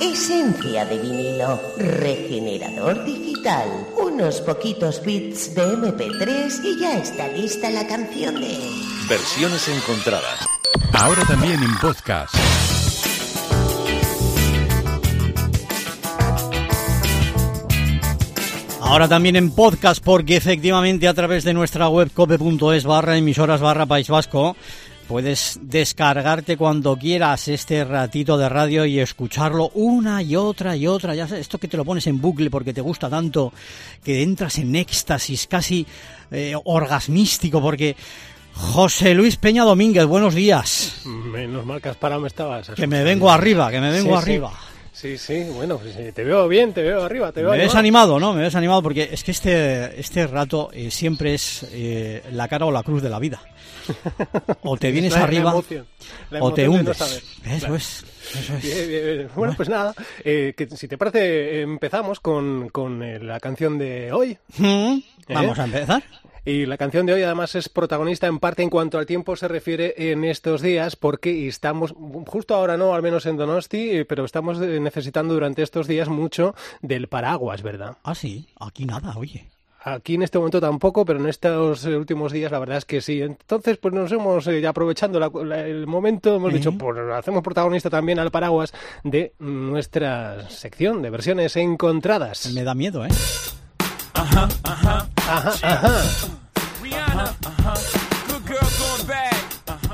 Esencia de vinilo, regenerador digital, unos poquitos bits de MP3 y ya está lista la canción de... Versiones encontradas. Ahora también en podcast. Ahora también en podcast, porque efectivamente a través de nuestra web cope.es barra emisoras barra País Vasco puedes descargarte cuando quieras este ratito de radio y escucharlo una y otra y otra. Ya sabes, esto que te lo pones en bucle porque te gusta tanto, que entras en éxtasis casi eh, orgasmístico, porque José Luis Peña Domínguez, buenos días. Menos mal que has parado, me estabas. Que me vengo arriba, que me vengo Sí, arriba. Sí, sí, bueno, pues, eh, te veo bien, te veo arriba, te veo Me ves animado. ¿no? Me ves animado porque es que este, este rato eh, siempre es eh, la cara o la cruz de la vida. O te vienes La- la arriba emoción, la o te no hundes. saber. Eso Claro. es. Eso es. Bien, bien, bien. Bueno, pues nada, eh, que si te parece, empezamos con, con eh, la canción de hoy. Mm, Vamos a empezar. Y la canción de hoy además es protagonista en parte en cuanto al tiempo se refiere en estos días, porque estamos, justo ahora no, al menos en Donosti, eh, pero estamos eh, necesitando durante estos días mucho del paraguas, ¿verdad? Ah, sí, aquí nada, oye. Aquí en este momento tampoco, pero en estos eh, últimos días la verdad es que sí. Entonces, pues nos hemos, eh, ya aprovechando la- la- el momento, hemos ¿Eh? dicho, pues hacemos protagonista también al paraguas de nuestra sección de versiones encontradas. Me da miedo, ¿eh? Ajá, ajá.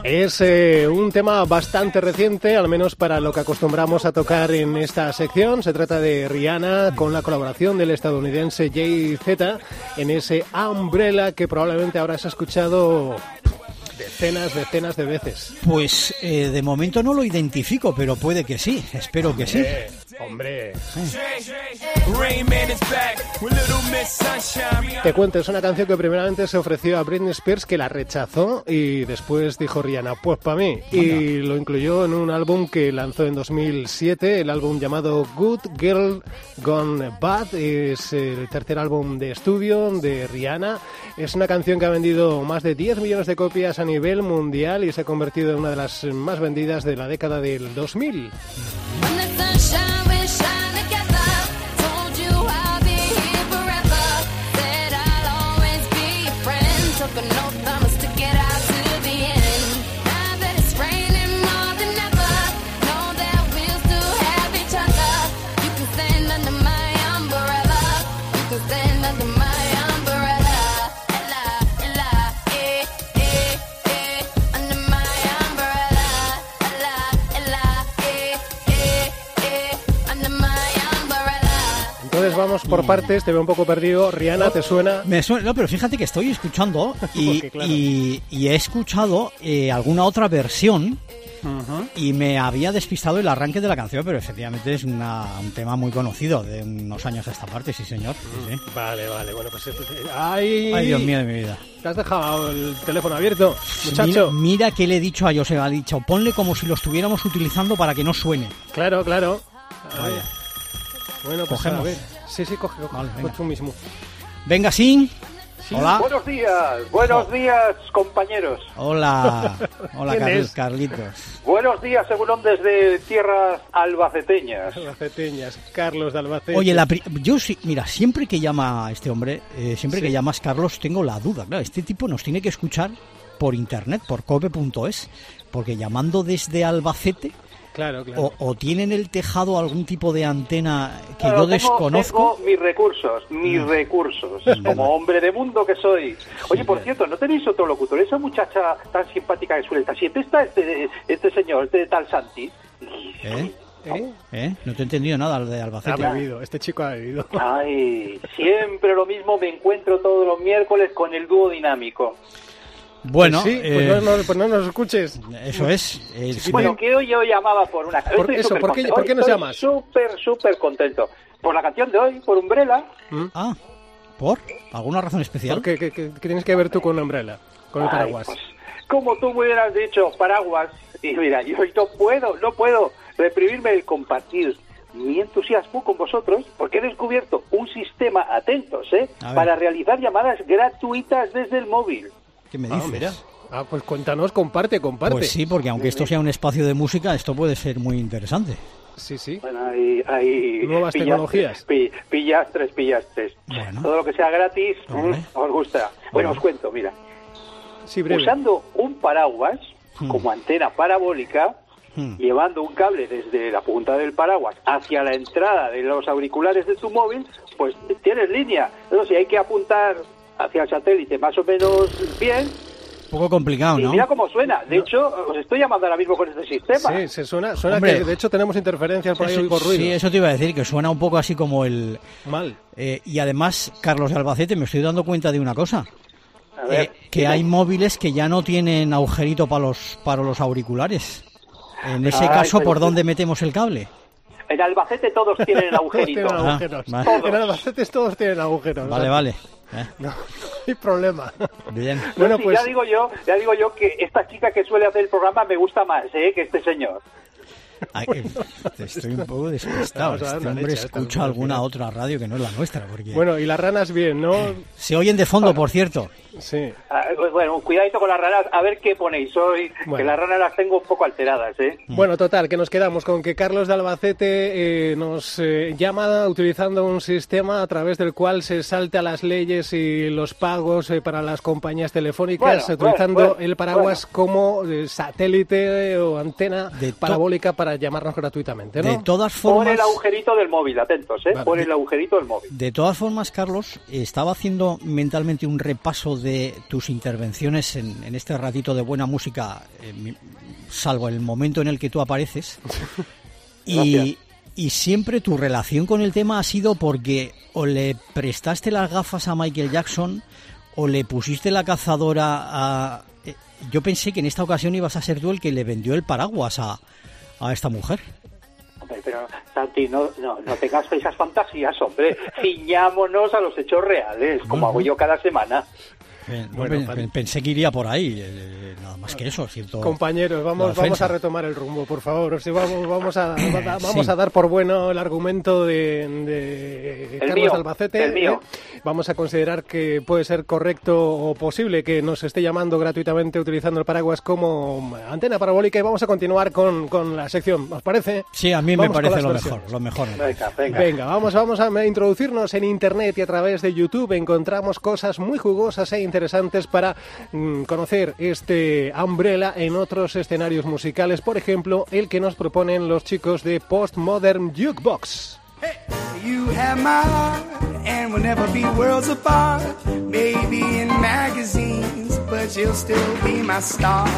Es eh, un tema bastante reciente, al menos para lo que acostumbramos a tocar en esta sección. Se trata de Rihanna con la colaboración del estadounidense Jay-Z en ese Umbrella que probablemente habrás escuchado decenas, decenas de veces. Pues eh, de momento no lo identifico, pero puede que sí. Espero que sí. Eh, hombre, te cuento, es una canción que primeramente se ofreció a Britney Spears que la rechazó y después dijo Rihanna, pues para mí. Y lo incluyó en un álbum que lanzó en 2007, el álbum llamado Good Girl Gone Bad. Es el tercer álbum de estudio de Rihanna. Es una canción que ha vendido más de 10 millones de copias a nivel mundial y se ha convertido en una de las más vendidas de la década del 2000. When the por partes, te veo un poco perdido. Rihanna, ¿te suena? Me suena, no, pero fíjate que estoy escuchando y, Porque, claro. y- y he escuchado eh, alguna otra versión y me había despistado el arranque de la canción, pero efectivamente es una- un tema muy conocido de unos años a esta parte, sí señor. sí, sí. Vale, vale, bueno, pues... eh, ¡Ay! Ay, Dios mío de mi vida. ¿Te has dejado el teléfono abierto, Mira, muchacho? mira que le he dicho a José, ha dicho, ponle como si lo estuviéramos utilizando para que no suene. Claro, claro. A ver. Vaya. Bueno, pues Cogemos. a ver. Sí, sí, coge, coge. Vale, venga. Pues tú mismo. Venga, sí. Hola. Buenos días, buenos días, compañeros. Hola. Hola, ¿Quién Carl- es? Carlitos. Buenos días, según desde tierras albaceteñas. Albaceteñas, Carlos de Albacete. Oye, la pri- yo sí, mira, siempre que llama a este hombre, eh, siempre que llamas Carlos, tengo la duda. Claro, este tipo nos tiene que escuchar por internet, por cope.es, porque llamando desde Albacete, Claro, claro. o, o tienen el tejado algún tipo de antena que Claro, yo tengo- desconozco. Tengo mis recursos, mis recursos, como hombre de mundo que soy. Oye, por cierto, ¿no tenéis otro locutor? Esa muchacha tan simpática que suele estar siempre está este, este señor, este tal Santi. ¿Eh? ¿Eh? ¿Eh? No te he entendido nada de Ha Albacete. bebido, este chico ha bebido. Ay, siempre lo mismo, me encuentro todos los miércoles con el dúo dinámico. Bueno, Pues sí, pues, eh, no, no- pues no nos escuches. eso es. eh, Bueno, que hoy yo llamaba por una Por estoy eso, ¿por qué- por qué nos Estoy llamas? Súper, súper contento. Por la canción de hoy, por Umbrella. Ah, ¿por? ¿Alguna razón especial? ¿Por qué, qué- qué- qué tienes que ver tú con la umbrella? Con el Ay, paraguas. pues, como tú muy bien has dicho, paraguas. Y mira, yo hoy no puedo, no puedo reprimirme el compartir mi entusiasmo con vosotros porque he descubierto un sistema, atentos, ¿eh? Para realizar llamadas gratuitas desde el móvil. ¿Qué me Ah, dices? mira. Ah, pues cuéntanos, comparte, comparte. Pues sí, porque aunque esto sea un espacio de música, esto puede ser muy interesante. Sí, sí. Bueno, hay, hay Nuevas pillas- tecnologías. pi- pillas tres, pillas tres. Bueno. Todo lo que sea gratis, mm, os gusta. Bueno, os cuento, mira. Sí, breve. Usando un paraguas Hmm. como antena parabólica, Hmm. llevando un cable desde la punta del paraguas hacia la entrada de los auriculares de tu móvil, pues tienes línea. Eso sí, hay que apuntar hacia el satélite más o menos bien. Un poco complicado, Y ¿no? mira cómo suena. De hecho, os estoy llamando ahora mismo con este sistema. Sí, se suena, suena Hombre. que de hecho tenemos interferencias por ahí, Eso- oigo ruido. sí, eso te iba a decir, que suena un poco así como el... Mal. eh, y además, Carlos de Albacete, me estoy dando cuenta de una cosa. A ver, eh, que hay móviles que ya no tienen agujerito para los, para los auriculares. En ese Ay, caso, pero- ¿por dónde metemos el cable? En Albacete todos tienen Todos agujerito. tienen Ah, agujeros. vale. En Albacete todos tienen agujeros. Vale, vale. Eh, No hay problema. bien. Bueno, Sí, pues ya digo yo, ya digo yo que esta chica que suele hacer el programa me gusta más, ¿eh? que este señor. Ay, eh, estoy un poco despistado. Este hombre leche escucha alguna otra radio que no es la nuestra. Porque bueno, y las ranas bien, ¿no? Se oyen de fondo, por cierto. Sí. Ah, pues bueno, cuidadito con las ranas, a ver qué ponéis hoy, que Bueno. las ranas las tengo un poco alteradas, ¿eh? Bueno, total, que nos quedamos con que Carlos de Albacete eh, nos eh, llama utilizando un sistema a través del cual se salta las leyes y los pagos eh, para las compañías telefónicas, Bueno, utilizando bueno, bueno, el paraguas como eh, satélite eh, o antena De parabólica para llamarnos gratuitamente, ¿no? De todas Pon formas, el agujerito del móvil, atentos, ¿eh? Vale. Pon el agujerito del móvil. de todas formas, Carlos, estaba haciendo mentalmente un repaso de tus intervenciones en, en este ratito de buena música, eh, salvo el momento en el que tú apareces. y, y siempre tu relación con el tema ha sido porque o le prestaste las gafas a Michael Jackson o le pusiste la cazadora a... eh, Yo pensé que en esta ocasión ibas a ser tú el que le vendió el paraguas a, a esta mujer. Hombre, pero, Santi, no, no, no tengas esas fantasías, hombre. Ciñámonos a los hechos reales, como hago yo cada semana. Eh, no, pensé que iría por ahí, eh, nada más que eso. Siento Compañeros, vamos, vamos a retomar el rumbo, por favor. O sea, vamos, vamos, a, Eh, vamos sí. a dar por bueno el argumento de, de El Carlos mío, Albacete. el mío. ¿eh? Vamos a considerar que puede ser correcto o posible que nos esté llamando gratuitamente utilizando el paraguas como antena parabólica y vamos a continuar con, con la sección. ¿Os parece? Sí, a mí Vamos me parece lo versiones. mejor, lo mejor. Venga, venga. Venga, vamos, vamos a introducirnos en Internet y a través de YouTube encontramos cosas muy jugosas e interesantes para mm, conocer este Umbrella en otros escenarios musicales, por ejemplo, el que nos proponen los chicos de Postmodern Jukebox. You have my heart, and we'll never be worlds apart. Maybe in magazines, but you'll still be my star.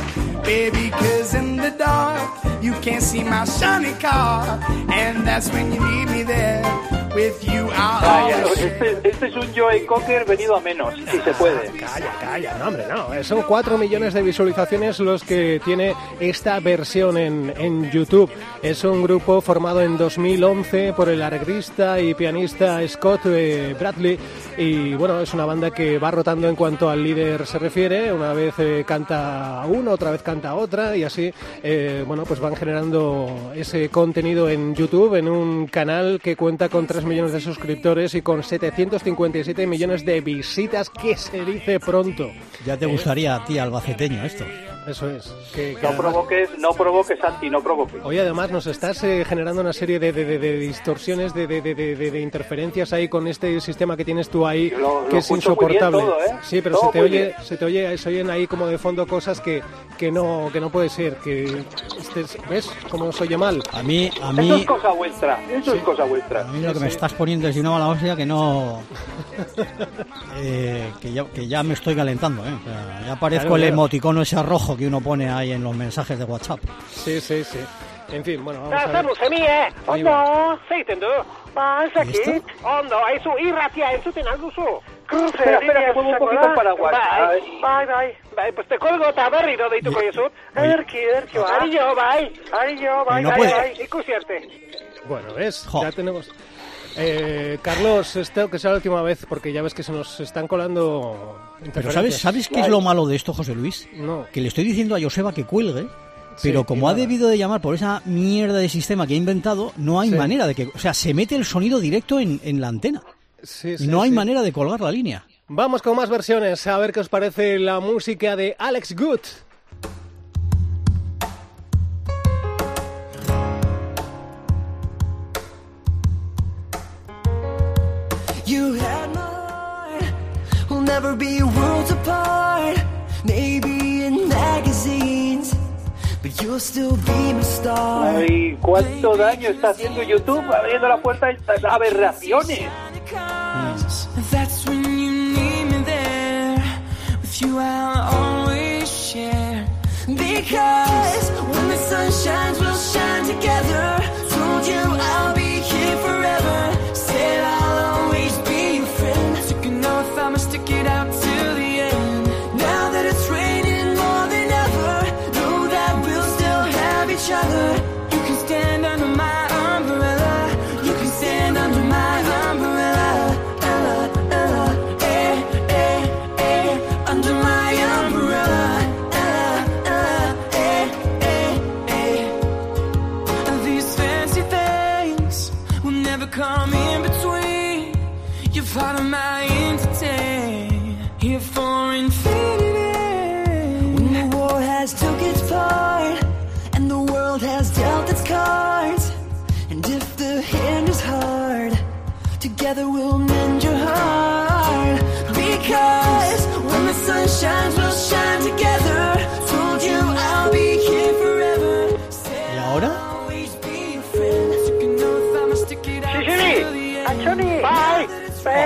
Baby, cause in the dark, you can't see my shiny car. And that's when you need me there. With you, Vaya, este, este es un Joey Cocker venido a menos, si se puede. Calla, calla, no, hombre, no. Son 4 millones de visualizaciones los que tiene esta versión en, en YouTube. Es un grupo formado en 2011 por el arreglista y pianista Scott eh, Bradley. Y bueno, es una banda que va rotando en cuanto al líder se refiere. Una vez eh, canta uno, otra vez canta otra. Y así, eh, bueno, pues van generando ese contenido en YouTube, en un canal que cuenta con 3 millones de suscriptores y con 757 millones de visitas, que se dice pronto. Ya te gustaría a ti, albaceteño, esto. Eso es. Que, que No además- provoques, no provoques, Santi, no provoques. Hoy además nos estás eh, generando una serie de, de- de- de distorsiones, de, de- de- de- de- de interferencias ahí con este sistema que tienes tú ahí, Lo- lo que es escucho muy bien insoportable. todo, ¿eh? Sí, pero Todo se te muy oye, bien. se te oye, se oyen ahí como de fondo cosas que, que no, que no puede ser, que ¿ves cómo se oye mal? A mí, a Eso mí, es cosa vuestra, eso es cosa a vuestra. mí lo que me estás poniendo es de una mala hostia que no... eh, que, ya, que ya me estoy calentando, ¿eh? O sea, ya parezco Claro, el emoticono ese rojo que uno pone ahí en los mensajes de WhatsApp. Sí, sí, sí. En fin, bueno, vamos a ver. Espera, espera, que muevo un poquito el paraguas. Bye, bye, bye. bye. Pues te cuelgo, colgo, está berrido de tu coyesut. Erki, erki, va. Ari yo, bye. Ari yo, bye, bye, bye. Y cucierte. Bueno, ¿ves? Ya tenemos... Eh, Carlos, esto que sea la última vez, porque ya ves que se nos están colando Pero. ¿sabes, ¿sabes qué es lo malo de esto, José Luis? No. Que le estoy diciendo a Joseba que cuelgue, pero Sí, como ha debido de llamar por esa mierda de sistema que ha inventado, no hay Sí. manera de que... O sea, se mete el sonido directo en, en la antena. Sí, no hay manera de colgar la línea. Vamos con más versiones, a ver qué os parece la música de Alex Good. Never be worlds apart. Maybe in magazines, but you'll still be my star. Ay, cuánto daño está haciendo YouTube abriendo la puerta a estas aberraciones. That's when you need me there. With you, I'll always share. Because when the sun shines, we'll shine together. Told you I'll be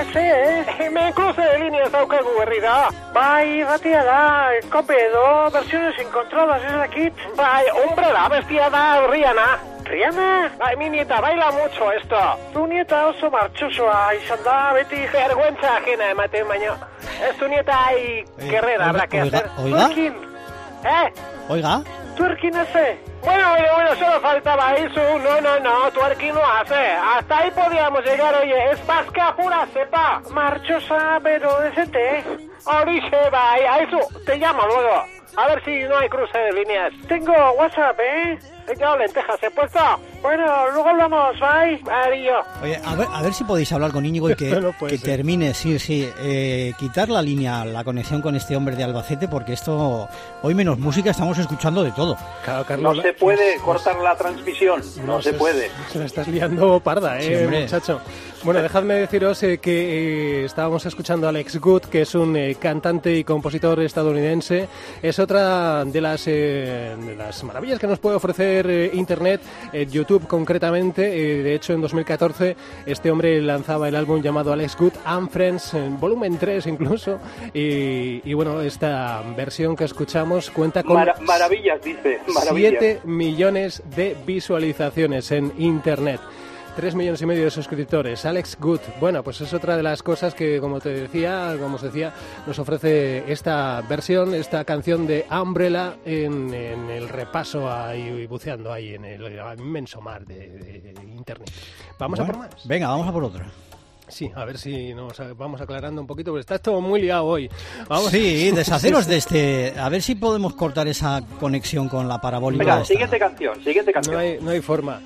Hemen cruce de líneas daukagu berri da. Bai, batia da, kope edo, versiones encontradas ez dakit. Bai, umbrella, bestia da, Rihanna. Rihanna? Bai, mi nieta baila mucho esto. Tu nieta oso martxosoa izan da, beti vergüenza ajena ematen baino. Ez tu nieta ai, guerrera, habrá que oiga, oiga. Twerking. Eh, Oiga, twerking hace. Bueno, bueno, bueno, solo faltaba eso. No, no, no, twerking no hace. Hasta ahí podíamos llegar, oye. Es vasca pura cepa. Marchosa, pero decente. Orixe, bye. A eso, te llamo luego. A ver si no hay cruce de líneas. Tengo WhatsApp, ¿eh? Tengo lentejas he puesto. Bueno, luego hablamos, bye. Adiós. oye, a ver, a ver si podéis hablar con Íñigo y que, No termine, sí, sí, eh, quitar la línea, la conexión con este hombre de Albacete, porque esto, hoy menos música, estamos escuchando de todo. Claro, No Carlos. se puede cortar la transmisión. No se puede. Se la estás liando parda, eh, muchacho. Bueno, dejadme deciros eh, que eh, estábamos escuchando a Alex Good, que es un eh, cantante y compositor estadounidense. Es otra de las, de las maravillas que nos puede ofrecer Internet, YouTube concretamente. De hecho, en 2014 este hombre lanzaba el álbum llamado Alex Good and Friends, en volumen 3 incluso. Y, y bueno, esta versión que escuchamos cuenta con... Mara- maravillas, dice. Maravillas. 7 millones de visualizaciones en Internet. 3 millones y medio de suscriptores. Alex Good. Bueno, pues es otra de las cosas que, como te decía, como os decía, nos ofrece esta versión, esta canción de Umbrella en, en el repaso ahí, buceando ahí en el inmenso mar de, de- de Internet. Vamos a por más. Venga, vamos a por otra. Sí, a ver si nos vamos aclarando un poquito, porque está todo muy liado hoy. Vamos Sí, deshaceros de este. A ver si podemos cortar esa conexión con la parabólica. Venga, esta. siguiente canción, siguiente canción. No hay, no hay forma.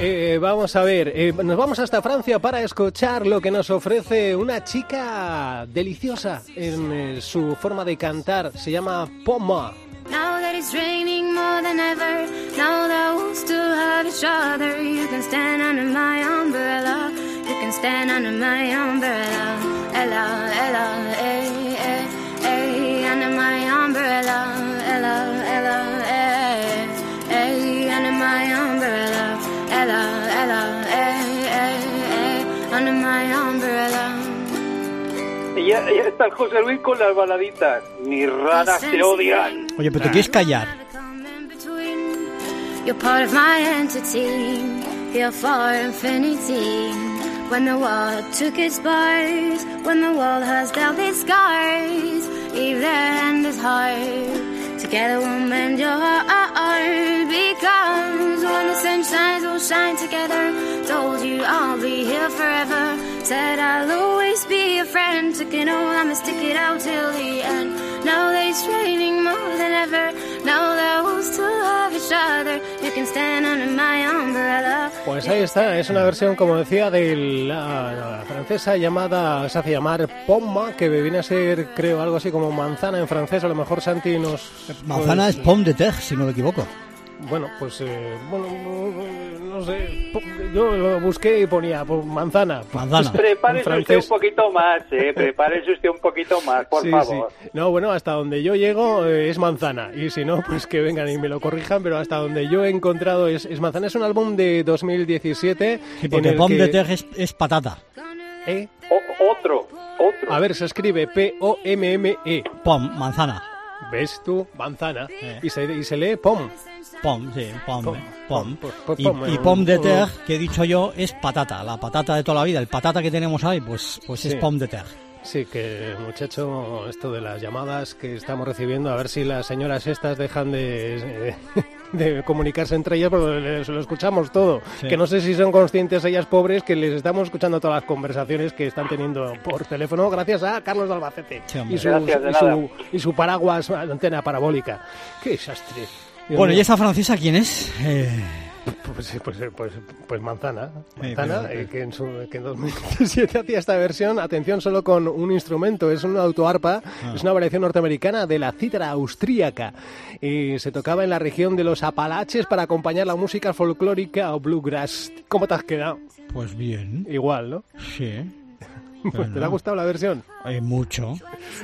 Eh, vamos a ver, eh, nos vamos hasta Francia para escuchar lo que nos ofrece una chica deliciosa en eh, su forma de cantar. Se llama Poma. Now that it's raining more than ever, now that we'll still have each other, you can stand under my umbrella. You can stand under my umbrella. Ella, Ella, eh, ya, ya está el José Luis con las baladitas. Mis ranas te odian. Oye, pero te quieres callar. You're part of my entity, here for infinity. When the world took its bars, when the world has dealt its scars, leave their hand is hard. Together we'll mend your heart, because when the sun shines, we'll shine together. Told you I'll be here forever. Said I'll always be your friend. Took an oath, I'ma stick it out till the end. Now that it's raining more than ever. Now that we'll still have each other. You can stand under my umbrella. Pues ahí está, es una versión, como decía, de la, francesa llamada, se hace llamar Poma, que viene a ser, creo, algo así como manzana en francés. A lo mejor Santi nos... Manzana pues, es pomme de terre, si no me equivoco. Bueno, pues, eh, bueno, no sé, po- yo lo busqué y ponía pues, manzana. Manzana. Prepárese usted un poquito más, ¿eh? Prepárese usted un poquito más, por Sí, favor. sí. No, bueno, hasta donde yo llego eh, es manzana. Y si no, pues que vengan y me lo corrijan. Pero hasta donde yo he encontrado es, es manzana. Es un álbum de 2017. Sí, en porque el pomme que- de terre es, es patata. ¿Eh? O- otro, otro. A ver, se escribe P-O-M-M-E. Pom, manzana. ¿Ves tú? Manzana. Eh. Y, se, y se lee POM. Pom, sí, pom, Pom, pom. pom, pues Y, pom, y pom de terre, que he dicho yo, es patata. La patata de toda la vida. El patata que tenemos ahí, pues, pues es Sí. pom de terre. Sí, que muchacho, esto de las llamadas que estamos recibiendo, a ver si las señoras estas dejan de, de comunicarse entre ellas, porque les- lo escuchamos todo. Sí. Que no sé si son conscientes ellas pobres que les estamos escuchando todas las conversaciones que están teniendo por teléfono, gracias a Carlos de Albacete Sí, y, su, Gracias, de y, su, y su paraguas antena parabólica. ¡Qué desastre! Dios Bueno, mío. ¿y esa francesa quién es? Eh, Pues, pues, eh, pues, pues Manzana, eh, que, en su, que en 2017 hacía esta versión, atención, solo con un instrumento, es una autoarpa, Ah. es una variación norteamericana de la cítara austríaca y se tocaba en la región de los Apalaches para acompañar la música folclórica o bluegrass. ¿Cómo te has quedado? pues bien, Igual, ¿no? sí. Pues, ¿Te ha Bueno. gustado la versión? Hay mucho.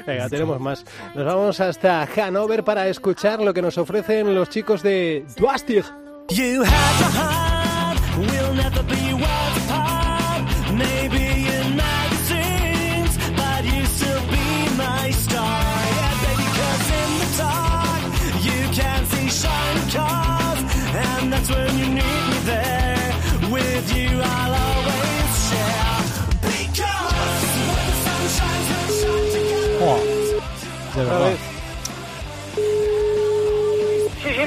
Venga, tenemos más. Nos vamos hasta Hanover para escuchar lo que nos ofrecen los chicos de Duastig. You had to hide, we'll never be worlds apart. Maybe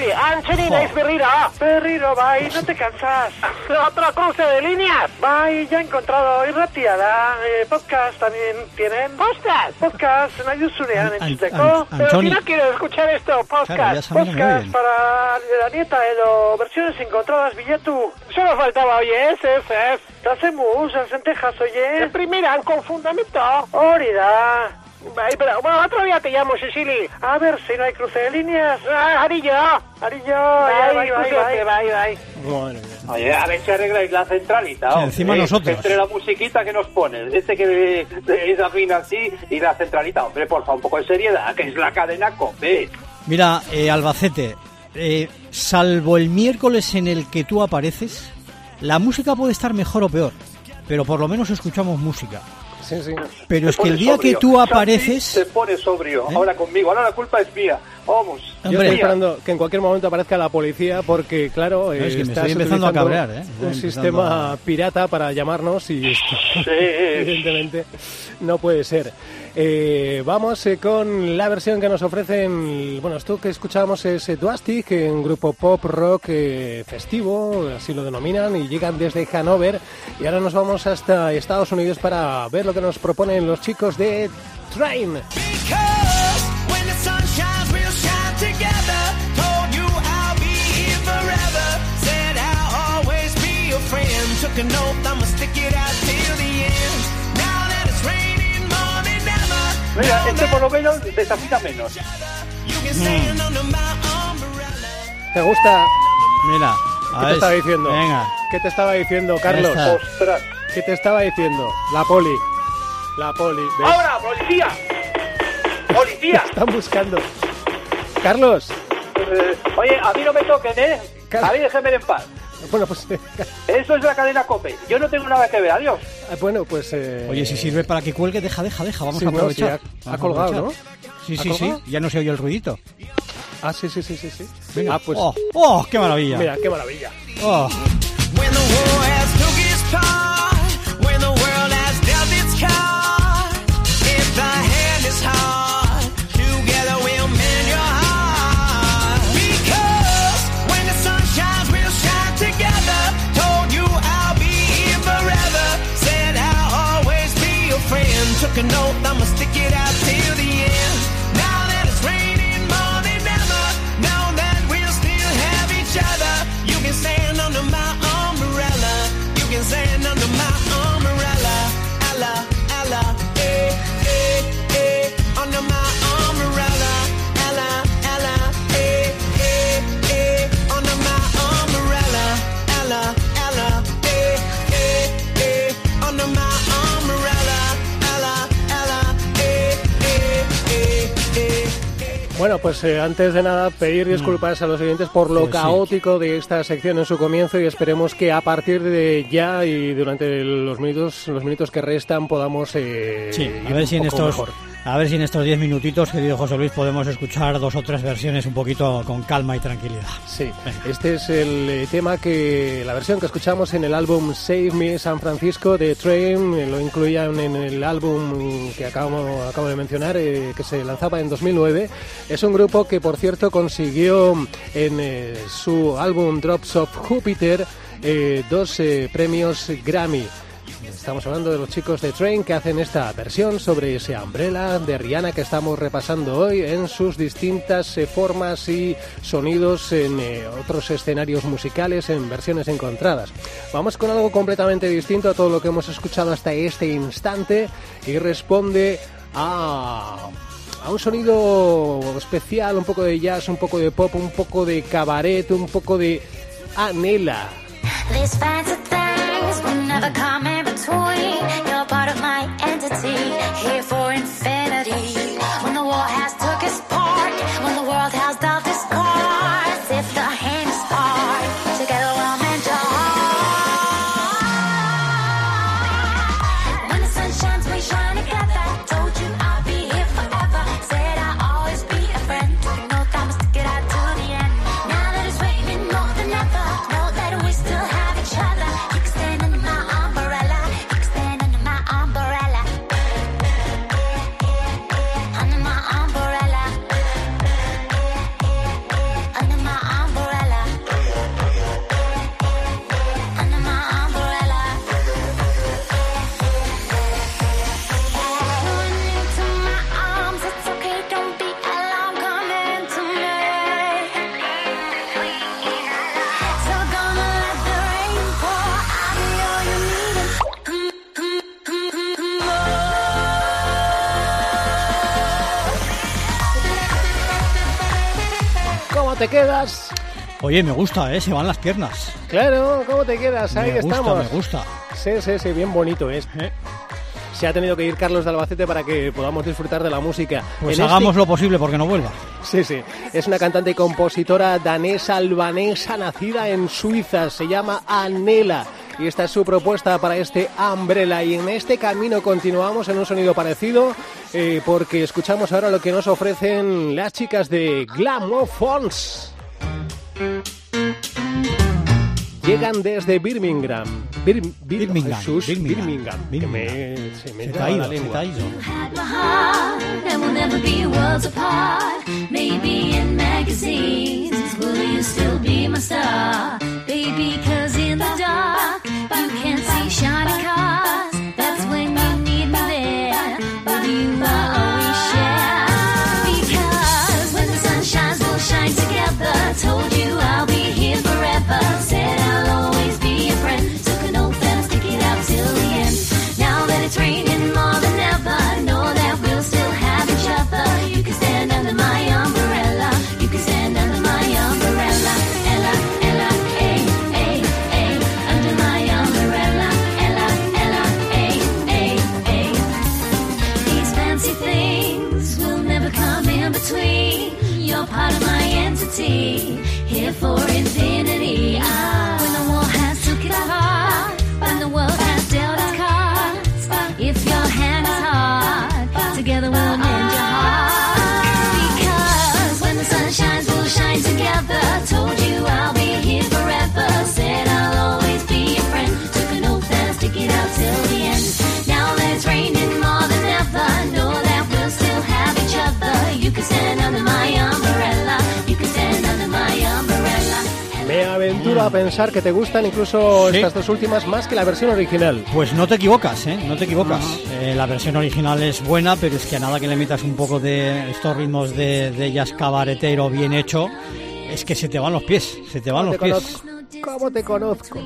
Angelina es Berrira. Berriro, vai, no te cansas. Otro cruce de líneas. Vai, ya he encontrado irratiada. Eh, podcast también tienen. ¿Podcast? Podcast, Nayusunean An- en Chisteco. Pero si no quiero escuchar esto, podcast. Podcast para la nieta Edo. Versiones encontradas, billetu. Solo faltaba, oye, ese, ese. Hacemos en centejas, oye. En primera, con fundamento. Orida. Ay, pero, bueno, otro día te llamo, Sicily. A ver si no hay cruce de líneas. Ah, Arillo. Arillo. Bye, bye, bye. bye, bye. Madre mía. Oye, a ver si arregláis la centralita. Sí, encima ¿eh? nosotros. Entre la musiquita que nos pones, este que es afina así, y la centralita. Hombre, por favor, un poco de seriedad, que es la cadena COPE. Mira, eh, Albacete, eh, salvo el miércoles en el que tú apareces, la música puede estar mejor o peor, pero por lo menos escuchamos música. Sí, sí. Pero es que el día que tú apareces... Se pone sobrio, ¿Eh? ahora conmigo. Ahora la culpa es mía. Vamos. Yo estoy esperando que en cualquier momento aparezca la policía porque, claro, es que me estás estoy empezando a cabrear, ¿eh? Un sistema a- pirata para llamarnos y esto, Sí. evidentemente no puede ser. Eh, vamos eh, con la versión que nos ofrecen, bueno, esto que escuchábamos es eh, Duastic, eh, un grupo pop rock eh, festivo, así lo denominan, y llegan desde Hanover. Y ahora nos vamos hasta Estados Unidos para ver lo que nos proponen los chicos de Train. Because Took an oath, I'ma stick it out till the end. Now that it's raining more than ever. Mira, este por lo menos desafina menos. Umbrella. ¿Te gusta? Mira, a ¿Qué te estaba diciendo? Venga, ¿Qué te estaba diciendo, Carlos? está. Ostras. ¿Qué te estaba diciendo? La poli. La poli. ¿ves? ¡Ahora, policía! ¡Policía! Están buscando. Carlos. Eh, oye, a mí no me toquen, ¿eh? Car- A mí déjenme en paz. Bueno, pues. eh, Eso es la cadena COPE. Yo no tengo nada que ver. Adiós. bueno, pues. eh, oye, si sirve para que cuelgue, deja, deja, deja, vamos Sí, a no, aprovechar. sí, ha- colgado, aprovechar. Sí, ¿Ha sí, sí, ya no se oye el ruidito. Ah, sí, sí, sí, sí. sí. Venga. Ah, pues. ¡Oh, oh, qué maravilla! Mira, qué maravilla. Oh. Took an oath, I'ma stick it out till the end. Bueno, pues eh, antes de nada pedir disculpas a los oyentes por lo Pues sí. caótico de esta sección en su comienzo y esperemos que a partir de ya y durante los minutos los minutos que restan podamos eh, Sí, ir a ver un si en poco estos mejor. A ver si en estos 10 minutitos, querido José Luis, podemos escuchar dos o tres versiones un poquito con calma y tranquilidad. Sí, este es el eh, tema que la versión que escuchamos en el álbum Save Me San Francisco de Train, eh, lo incluían en el álbum que acabo, de mencionar, eh, que se lanzaba en 2009. Es un grupo que, por cierto, consiguió en su álbum Drops of Jupiter eh, dos premios Grammy. Estamos hablando de los chicos de Train que hacen esta versión sobre ese Umbrella de Rihanna que estamos repasando hoy en sus distintas eh, formas y sonidos en eh, otros escenarios musicales, en versiones encontradas. Vamos con algo completamente distinto a todo lo que hemos escuchado hasta este instante y responde a a un sonido especial, un poco de jazz, un poco de pop, un poco de cabaret, un poco de anela. These fancy things will never come in between. You're part of my entity, here for infinity. Te quedas? Oye, me gusta, ¿eh? Se van las piernas. Claro, ¿cómo te quedas? Ahí me gusta, estamos. me gusta. Sí, sí, sí, bien bonito es. ¿eh? Se ha tenido que ir Carlos de Albacete para que podamos disfrutar de la música. Pues En hagamos este- lo posible porque no vuelva. Sí, sí. Es una cantante y compositora danesa albanesa nacida en Suiza. Se llama Anela. Y esta es su propuesta para este Umbrella. Y en este camino continuamos en un sonido parecido eh, porque escuchamos ahora lo que nos ofrecen las chicas de Glamophones. Llegan desde Birmingham. Bir- Bir- Birmingham, Jesús, Birmingham, Birmingham. que Birmingham. me- se me Se la lengua. A pensar que te gustan incluso Sí. estas dos últimas más que la versión original. Pues no te equivocas, ¿eh? No te equivocas. Eh, la versión original es buena, pero es que a nada que le metas un poco de estos ritmos de, de jazz cabaretero bien hecho, es que se te van los pies, se te van ¿Cómo los te pies. conozco? ¿Cómo te conozco?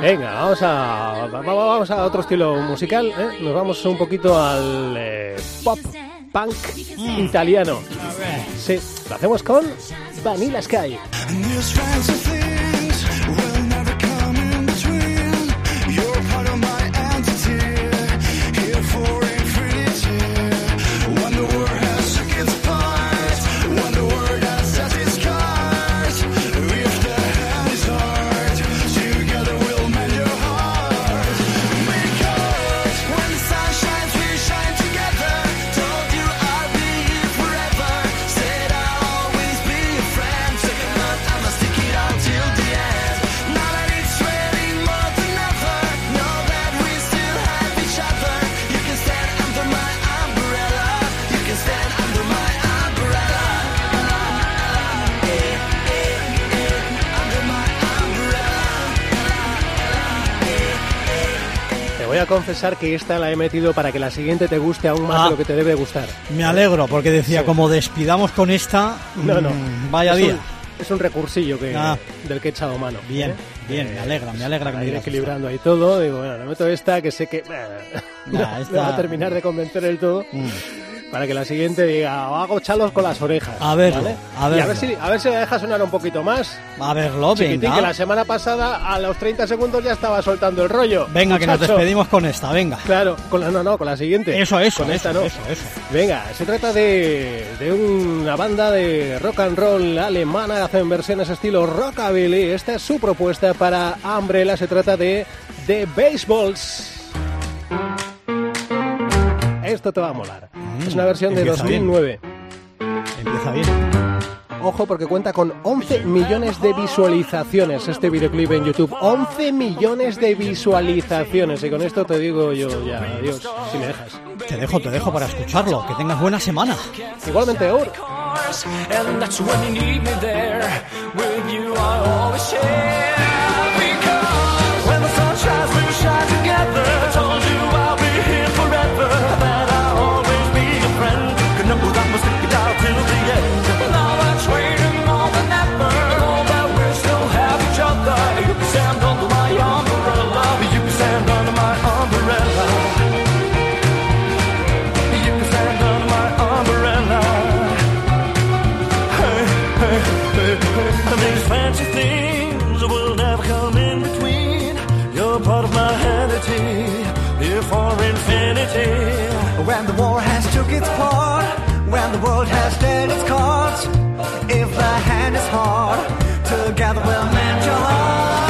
Venga, vamos a, va- va- vamos a otro estilo musical. ¿eh? Nos vamos un poquito al eh, pop punk Mm. italiano. Sí, lo hacemos con Vanilla Sky. Confesar que esta la he metido para que la siguiente te guste aún más Ah. de lo que te debe gustar. Me alegro, porque decía, Sí. como despidamos con esta, No, no. mm, vaya es día. Un, es un recursillo que, Ah. del que he echado mano. Bien, ¿eh? bien, me alegra, me alegra que me digas equilibrando ahí todo. Digo, bueno, le meto esta que sé que Nah, me va a terminar de convencer el todo. Mm. Para que la siguiente diga, hago chalos con las orejas. A ¿vale? a Y a ver, si, a ver si la deja sonar un poquito más. A verlo, Chiquitín, venga. que la semana pasada a los 30 segundos ya estaba soltando el rollo. Venga, que nos despedimos con esta, venga. Claro, con la, no, no, con la siguiente. Eso, eso, con esta eso, no. eso, eso. Venga, se trata de, de una banda de rock and roll alemana, hacen versiones estilo rockabilly. Esta es su propuesta para Umbrella, se trata de The Baseballs. Esto te va a molar. es una versión de Mm, empieza bien. 2009. Empieza bien. Ojo porque cuenta con 11 millones de visualizaciones este videoclip en YouTube. 11 millones de visualizaciones. Y con esto te digo yo ya, adiós, si me dejas. Te dejo, te dejo para escucharlo. Que tengas buena semana. Igualmente, Aur. When the war has took its part, when the world has dealt its cards, if the hand is hard, together we'll mend your heart.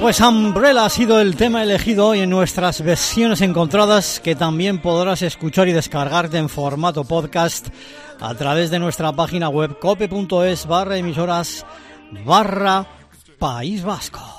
Pues Umbrella ha sido el tema elegido hoy en nuestras versiones encontradas que también podrás escuchar y descargarte en formato podcast a través de nuestra página web cope.es barra emisoras barra País Vasco.